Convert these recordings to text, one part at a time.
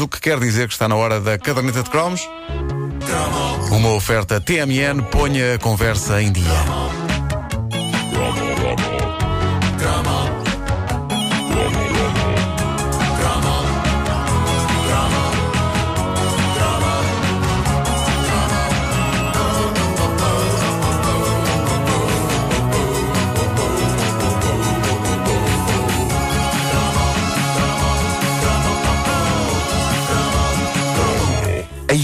o que quer dizer que está na hora da caderneta de cromos. Uma oferta TMN, ponha a conversa em dia.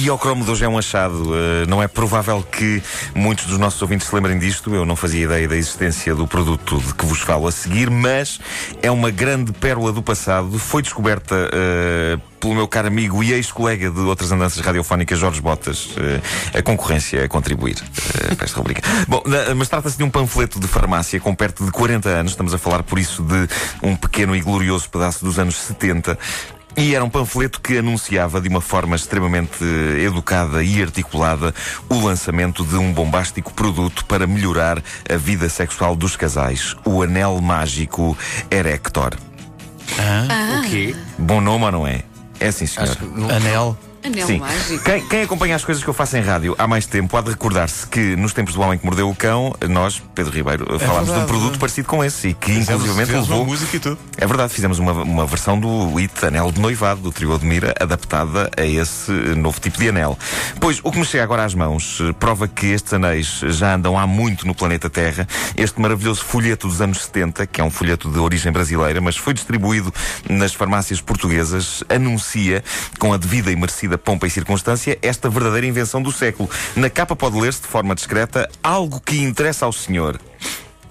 Aí ao cromo de hoje é um achado. Uh, não é provável que muitos dos nossos ouvintes se lembrem disto. Eu não fazia ideia da existência do produto de que vos falo a seguir, mas é uma grande pérola do passado. Foi descoberta uh, pelo meu caro amigo e ex-colega de outras andanças radiofónicas, Jorge Botas. Uh, a concorrência a contribuir para esta rubrica. Bom, mas trata-se de um panfleto de farmácia com perto de 40 anos. Estamos a falar, por isso, de um pequeno e glorioso pedaço dos anos 70 e era um panfleto que anunciava de uma forma extremamente educada e articulada o lançamento de um bombástico produto para melhorar a vida sexual dos casais, o anel mágico Erector. Ah, O quê? Bom nome ou não é? É sim, senhor. Anel. Anel Sim. mágico. Quem, quem acompanha as coisas que eu faço em rádio há mais tempo há de recordar-se que nos tempos do Homem que Mordeu o Cão, nós, Pedro Ribeiro, falámos de um verdade. produto parecido com esse e que inclusivamente Fizemos uma levou. música e tudo. É verdade, fizemos uma, uma versão do It Anel de Noivado, do Trio Admira, adaptada a esse novo tipo de anel. Pois, o que me chega agora às mãos eh, prova que estes anéis já andam há muito no planeta Terra. Este maravilhoso folheto dos anos 70, que é um folheto de origem brasileira, mas foi distribuído nas farmácias portuguesas, anuncia, com a devida e merecida pompa e circunstância, esta verdadeira invenção do século. Na capa pode ler-se de forma discreta algo que interessa ao senhor.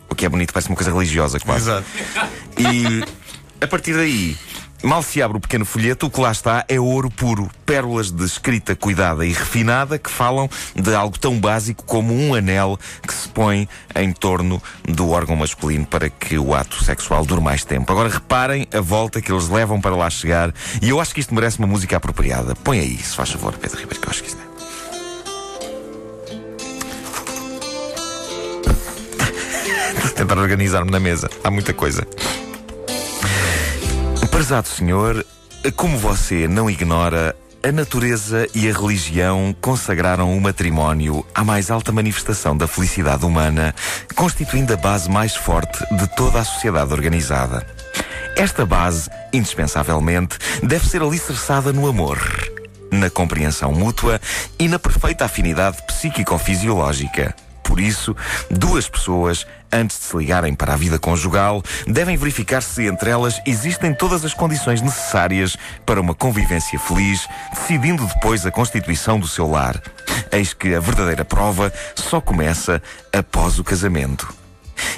O que é bonito, parece uma coisa religiosa, quase. Exato. E a partir daí, mal se abre o pequeno folheto, o que lá está é ouro puro. Pérolas de escrita cuidada e refinada que falam de algo tão básico como um anel que se põe em torno do órgão masculino para que o ato sexual dure mais tempo. Agora reparem a volta que eles levam para lá chegar e eu acho que isto merece uma música apropriada. Põe aí, se faz favor, Pedro Ribeiro, que eu acho que isto é. tentar organizar-me na mesa. Há muita coisa. Prezado senhor, como você não ignora, a natureza e a religião consagraram o matrimónio à mais alta manifestação da felicidade humana, constituindo a base mais forte de toda a sociedade organizada. Esta base, indispensavelmente, deve ser alicerçada no amor, na compreensão mútua e na perfeita afinidade psíquico-fisiológica. Por isso, duas pessoas, antes de se ligarem para a vida conjugal, devem verificar se entre elas existem todas as condições necessárias para uma convivência feliz, decidindo depois a constituição do seu lar. Eis que a verdadeira prova só começa após o casamento.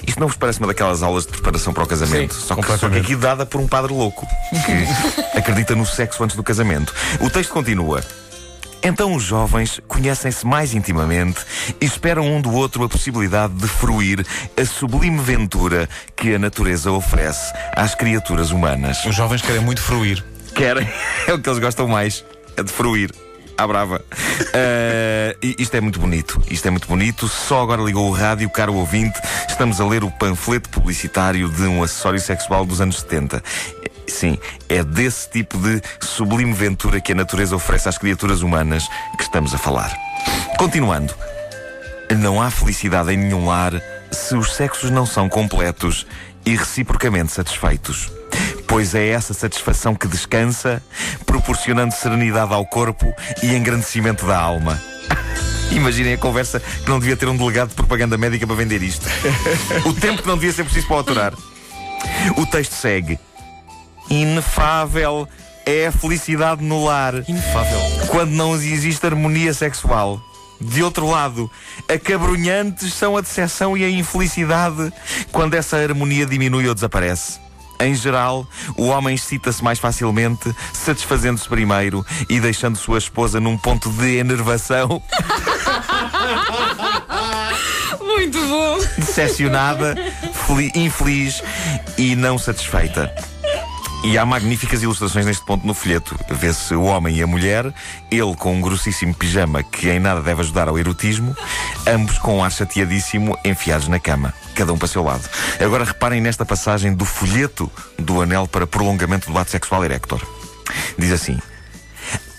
Isto não vos parece uma daquelas aulas de preparação para o casamento? Sim, só, que, só que aqui dada por um padre louco que acredita no sexo antes do casamento. O texto continua. Então os jovens conhecem-se mais intimamente e esperam um do outro a possibilidade de fruir a sublime ventura que a natureza oferece às criaturas humanas. Os jovens querem muito fruir. Querem, é o que eles gostam mais, é de fruir. À brava. E isto é muito bonito. Isto é muito bonito. Só agora ligou o rádio, caro ouvinte. Estamos a ler o panfleto publicitário de um acessório sexual dos anos 70. Sim, é desse tipo de sublime ventura que a natureza oferece às criaturas humanas que estamos a falar. Continuando. Não há felicidade em nenhum lar se os sexos não são completos e reciprocamente satisfeitos. Pois é essa satisfação que descansa, proporcionando serenidade ao corpo e engrandecimento da alma. Imaginem a conversa que não devia ter um delegado de propaganda médica para vender isto. o tempo que não devia ser preciso para aturar. O texto segue. Inefável é a felicidade no lar Inefável. quando não existe harmonia sexual. De outro lado, acabrunhantes são a decepção e a infelicidade quando essa harmonia diminui ou desaparece. Em geral, o homem excita-se mais facilmente, satisfazendo-se primeiro e deixando sua esposa num ponto de enervação, Muito bom. decepcionada, fel- infeliz e não satisfeita. E há magníficas ilustrações neste ponto no folheto. Vê-se o homem e a mulher, ele com um grossíssimo pijama que em nada deve ajudar ao erotismo, ambos com um ar chateadíssimo, enfiados na cama, cada um para seu lado. Agora reparem nesta passagem do folheto do anel para prolongamento do ato sexual erector. Diz assim: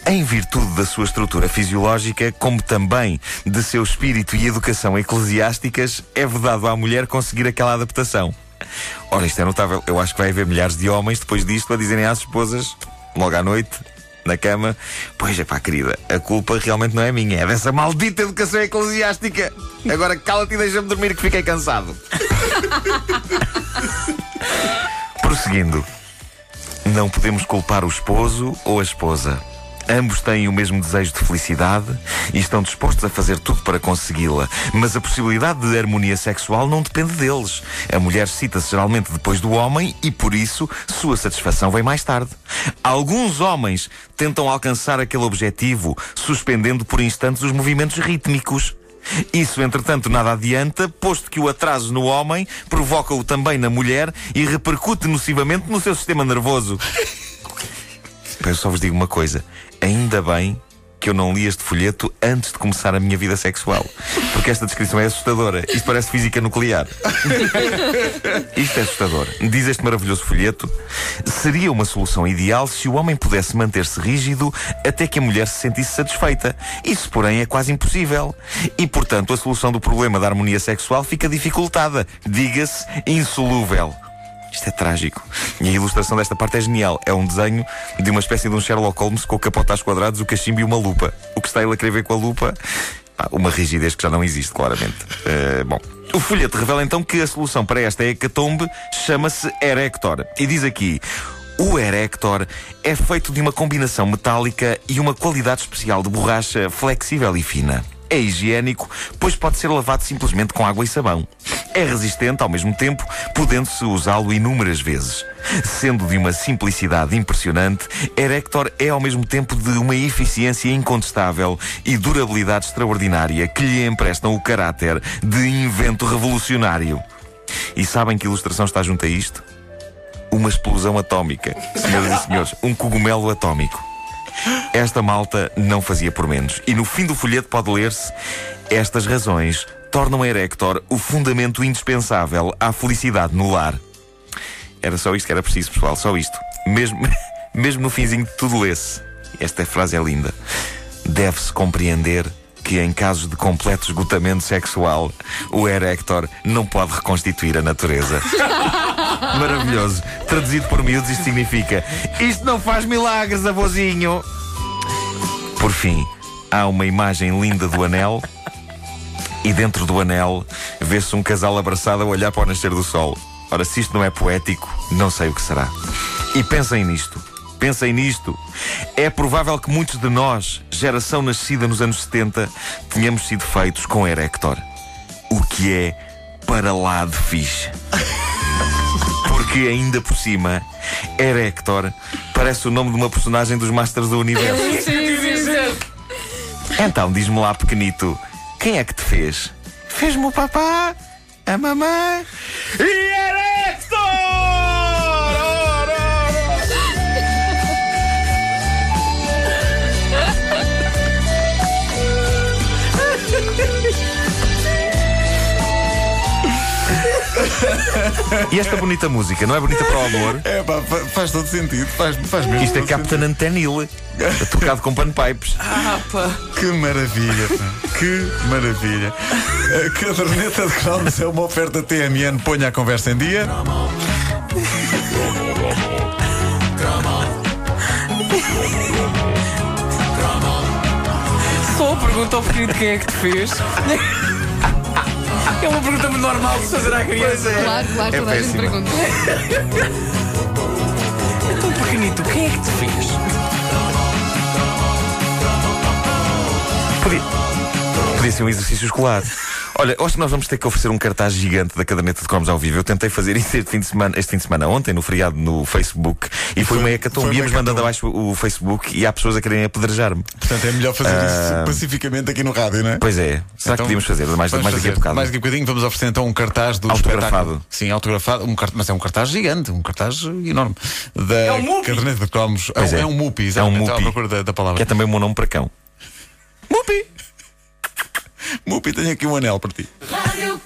em virtude da sua estrutura fisiológica, como também de seu espírito e educação eclesiásticas, é vedado à mulher conseguir aquela adaptação. Ora, isto é notável. Eu acho que vai haver milhares de homens depois disto a dizerem às esposas, logo à noite, na cama: Pois é, pá, querida, a culpa realmente não é minha, é dessa maldita educação eclesiástica. Agora cala-te e deixa-me dormir que fiquei cansado. Prosseguindo, não podemos culpar o esposo ou a esposa. Ambos têm o mesmo desejo de felicidade e estão dispostos a fazer tudo para consegui-la. Mas a possibilidade de harmonia sexual não depende deles. A mulher cita-se geralmente depois do homem e, por isso, sua satisfação vem mais tarde. Alguns homens tentam alcançar aquele objetivo, suspendendo por instantes os movimentos rítmicos. Isso, entretanto, nada adianta, posto que o atraso no homem provoca-o também na mulher e repercute nocivamente no seu sistema nervoso. Eu só vos digo uma coisa: ainda bem que eu não li este folheto antes de começar a minha vida sexual. Porque esta descrição é assustadora. Isto parece física nuclear. Isto é assustador. Diz este maravilhoso folheto: seria uma solução ideal se o homem pudesse manter-se rígido até que a mulher se sentisse satisfeita. Isso, porém, é quase impossível. E, portanto, a solução do problema da harmonia sexual fica dificultada. Diga-se insolúvel. Isto é trágico. E a ilustração desta parte é genial. É um desenho de uma espécie de um Sherlock Holmes com o capote aos quadrados, o cachimbo e uma lupa. O que está ele a querer ver com a lupa? Uma rigidez que já não existe, claramente. Uh, bom. O folheto revela então que a solução para esta hecatombe chama-se Erector. E diz aqui. O Erector é feito de uma combinação metálica e uma qualidade especial de borracha flexível e fina. É higiênico, pois pode ser lavado simplesmente com água e sabão. É resistente ao mesmo tempo, podendo-se usá-lo inúmeras vezes. Sendo de uma simplicidade impressionante, Erector é ao mesmo tempo de uma eficiência incontestável e durabilidade extraordinária que lhe emprestam o caráter de invento revolucionário. E sabem que ilustração está junto a isto? Uma explosão atómica. Senhoras e senhores, um cogumelo atómico. Esta malta não fazia por menos. E no fim do folheto pode ler-se: Estas razões tornam Erector o fundamento indispensável à felicidade no lar. Era só isto que era preciso, pessoal, só isto. Mesmo, mesmo no finzinho de tudo lê-se. Esta frase é linda. Deve-se compreender que em casos de completo esgotamento sexual, o Erector não pode reconstituir a natureza. Maravilhoso. Traduzido por miúdos, isto significa: Isto não faz milagres, avôzinho. Por fim, há uma imagem linda do anel. E dentro do anel vê-se um casal abraçado a olhar para o nascer do sol. Ora, se isto não é poético, não sei o que será. E pensem nisto. Pensem nisto. É provável que muitos de nós, geração nascida nos anos 70, tenhamos sido feitos com Erector. O que é para lá de fixe. Porque ainda por cima, Erector parece o nome de uma personagem dos Masters do Universo. Então, diz-me lá, pequenito, quem é que te fez? Fez-me o papá, a mamãe e E esta bonita música, não é bonita para o amor? É pá, fa- faz todo sentido. Faz, faz mesmo. Isto é Captain Antenil, tocado com panpipes. Ah, pá. Que maravilha, pá. Que maravilha. A caderneta de cromos é uma oferta TMN. Ponha a conversa em dia. Só pergunta ao pequenito quem é que te fez. É uma pergunta muito normal de se fazer à criança. Claro, claro, É toda a gente péssima. pergunta. Então, pequenito, quem é que te fez? Podia, podia ser um exercício escolar. Olha, que nós vamos ter que oferecer um cartaz gigante da caderneta de cromos ao vivo. Eu tentei fazer isso este fim de semana, este fim de semana ontem, no feriado, no Facebook, e, foi, foi- uma hecatombe. Íamos mandando abaixo o Facebook e há pessoas a quererem apedrejar-me. Portanto, é melhor fazer Ah. isso pacificamente aqui no rádio, não é? Pois é. Será que podíamos fazer? Mais, mais daqui a bocado. Mais daqui a bocadinho vamos oferecer então um cartaz do Autografado. espetáculo. Sim, autografado, um cart... mas é um cartaz gigante, um cartaz enorme. Da um Mupi. caderneta de cromos. É, um- é. é um Mupi, É um exatamente. Estava à Mupi. procura da, da palavra. Que é também o meu nome para cão. Mupi! Mupi, tenho aqui um anel para ti. Rádio